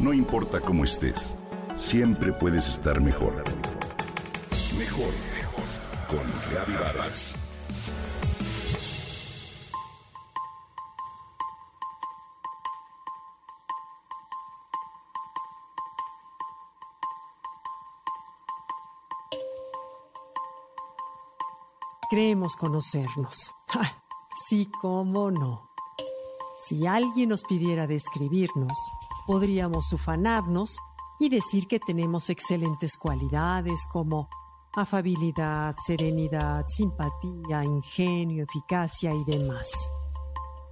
No importa cómo estés, siempre puedes estar mejor. Mejor, mejor. Con Reavivadas. Creemos conocernos. sí, cómo no. Si alguien nos pidiera describirnos, podríamos ufanarnos y decir que tenemos excelentes cualidades como afabilidad, serenidad, simpatía, ingenio, eficacia y demás.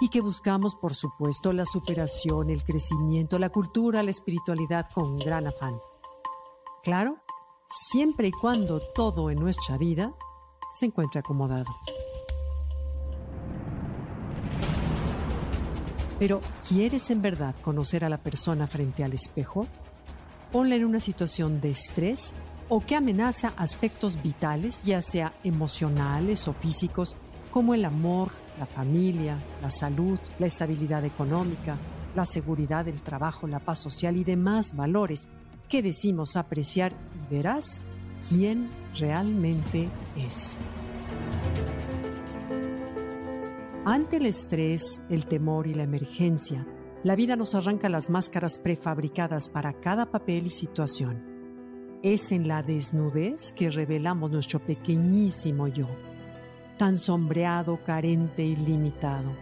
Y que buscamos, por supuesto, la superación, el crecimiento, la cultura, la espiritualidad con gran afán. Claro, siempre y cuando todo en nuestra vida se encuentre acomodado. Pero, ¿quieres en verdad conocer a la persona frente al espejo? Ponla en una situación de estrés o que amenaza aspectos vitales, ya sea emocionales o físicos, como el amor, la familia, la salud, la estabilidad económica, la seguridad del trabajo, la paz social y demás valores que decimos apreciar y verás quién realmente es. Ante el estrés, el temor y la emergencia, la vida nos arranca las máscaras prefabricadas para cada papel y situación. Es en la desnudez que revelamos nuestro pequeñísimo yo, tan sombreado, carente y limitado.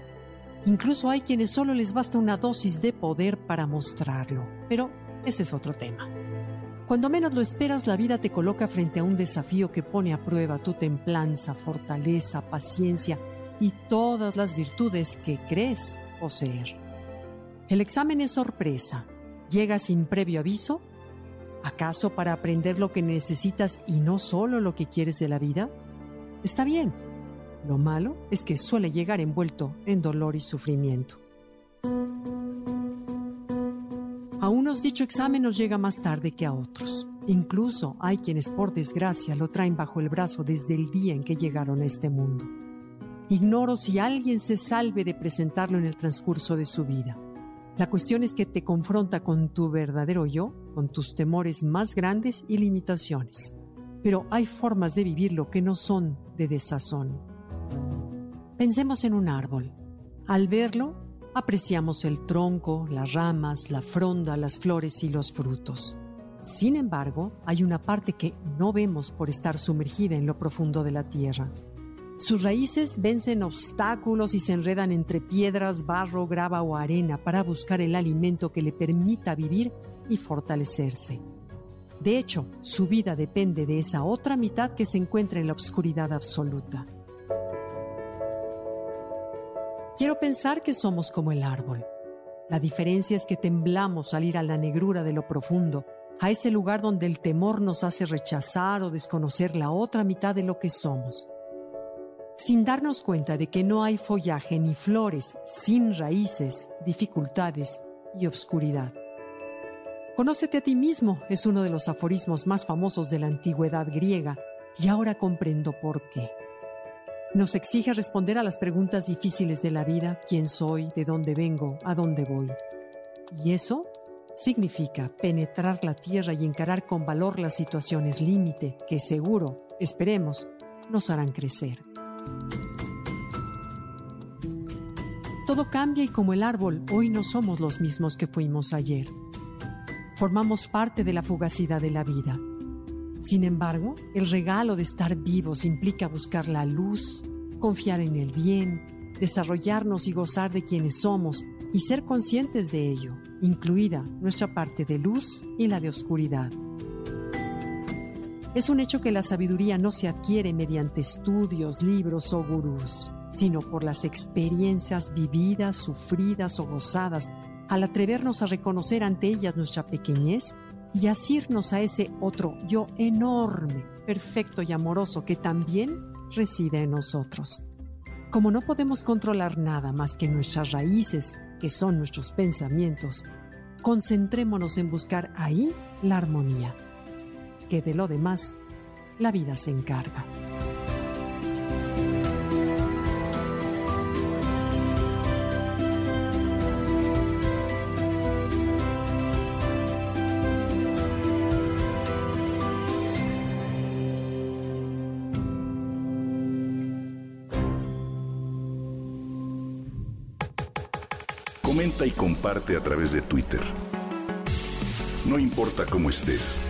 Incluso hay quienes solo les basta una dosis de poder para mostrarlo, pero ese es otro tema. Cuando menos lo esperas, la vida te coloca frente a un desafío que pone a prueba tu templanza, fortaleza, paciencia y todas las virtudes que crees poseer. El examen es sorpresa. Llega sin previo aviso. ¿Acaso para aprender lo que necesitas y no solo lo que quieres de la vida? Está bien. Lo malo es que suele llegar envuelto en dolor y sufrimiento. A unos dicho examen nos llega más tarde que a otros. Incluso hay quienes por desgracia lo traen bajo el brazo desde el día en que llegaron a este mundo. Ignoro si alguien se salve de presentarlo en el transcurso de su vida. La cuestión es que te confronta con tu verdadero yo, con tus temores más grandes y limitaciones. Pero hay formas de vivirlo que no son de desazón. Pensemos en un árbol. Al verlo, apreciamos el tronco, las ramas, la fronda, las flores y los frutos. Sin embargo, hay una parte que no vemos por estar sumergida en lo profundo de la tierra. Sus raíces vencen obstáculos y se enredan entre piedras, barro, grava o arena para buscar el alimento que le permita vivir y fortalecerse. De hecho, su vida depende de esa otra mitad que se encuentra en la oscuridad absoluta. Quiero pensar que somos como el árbol. La diferencia es que temblamos al ir a la negrura de lo profundo, a ese lugar donde el temor nos hace rechazar o desconocer la otra mitad de lo que somos sin darnos cuenta de que no hay follaje ni flores sin raíces, dificultades y obscuridad. Conócete a ti mismo es uno de los aforismos más famosos de la antigüedad griega y ahora comprendo por qué. Nos exige responder a las preguntas difíciles de la vida, quién soy, de dónde vengo, a dónde voy. Y eso significa penetrar la tierra y encarar con valor las situaciones límite que seguro, esperemos, nos harán crecer. Todo cambia y como el árbol, hoy no somos los mismos que fuimos ayer. Formamos parte de la fugacidad de la vida. Sin embargo, el regalo de estar vivos implica buscar la luz, confiar en el bien, desarrollarnos y gozar de quienes somos y ser conscientes de ello, incluida nuestra parte de luz y la de oscuridad. Es un hecho que la sabiduría no se adquiere mediante estudios, libros o gurús, sino por las experiencias vividas, sufridas o gozadas, al atrevernos a reconocer ante ellas nuestra pequeñez y asirnos a ese otro yo enorme, perfecto y amoroso que también reside en nosotros. Como no podemos controlar nada más que nuestras raíces, que son nuestros pensamientos, concentrémonos en buscar ahí la armonía que de lo demás la vida se encarga. Comenta y comparte a través de Twitter. No importa cómo estés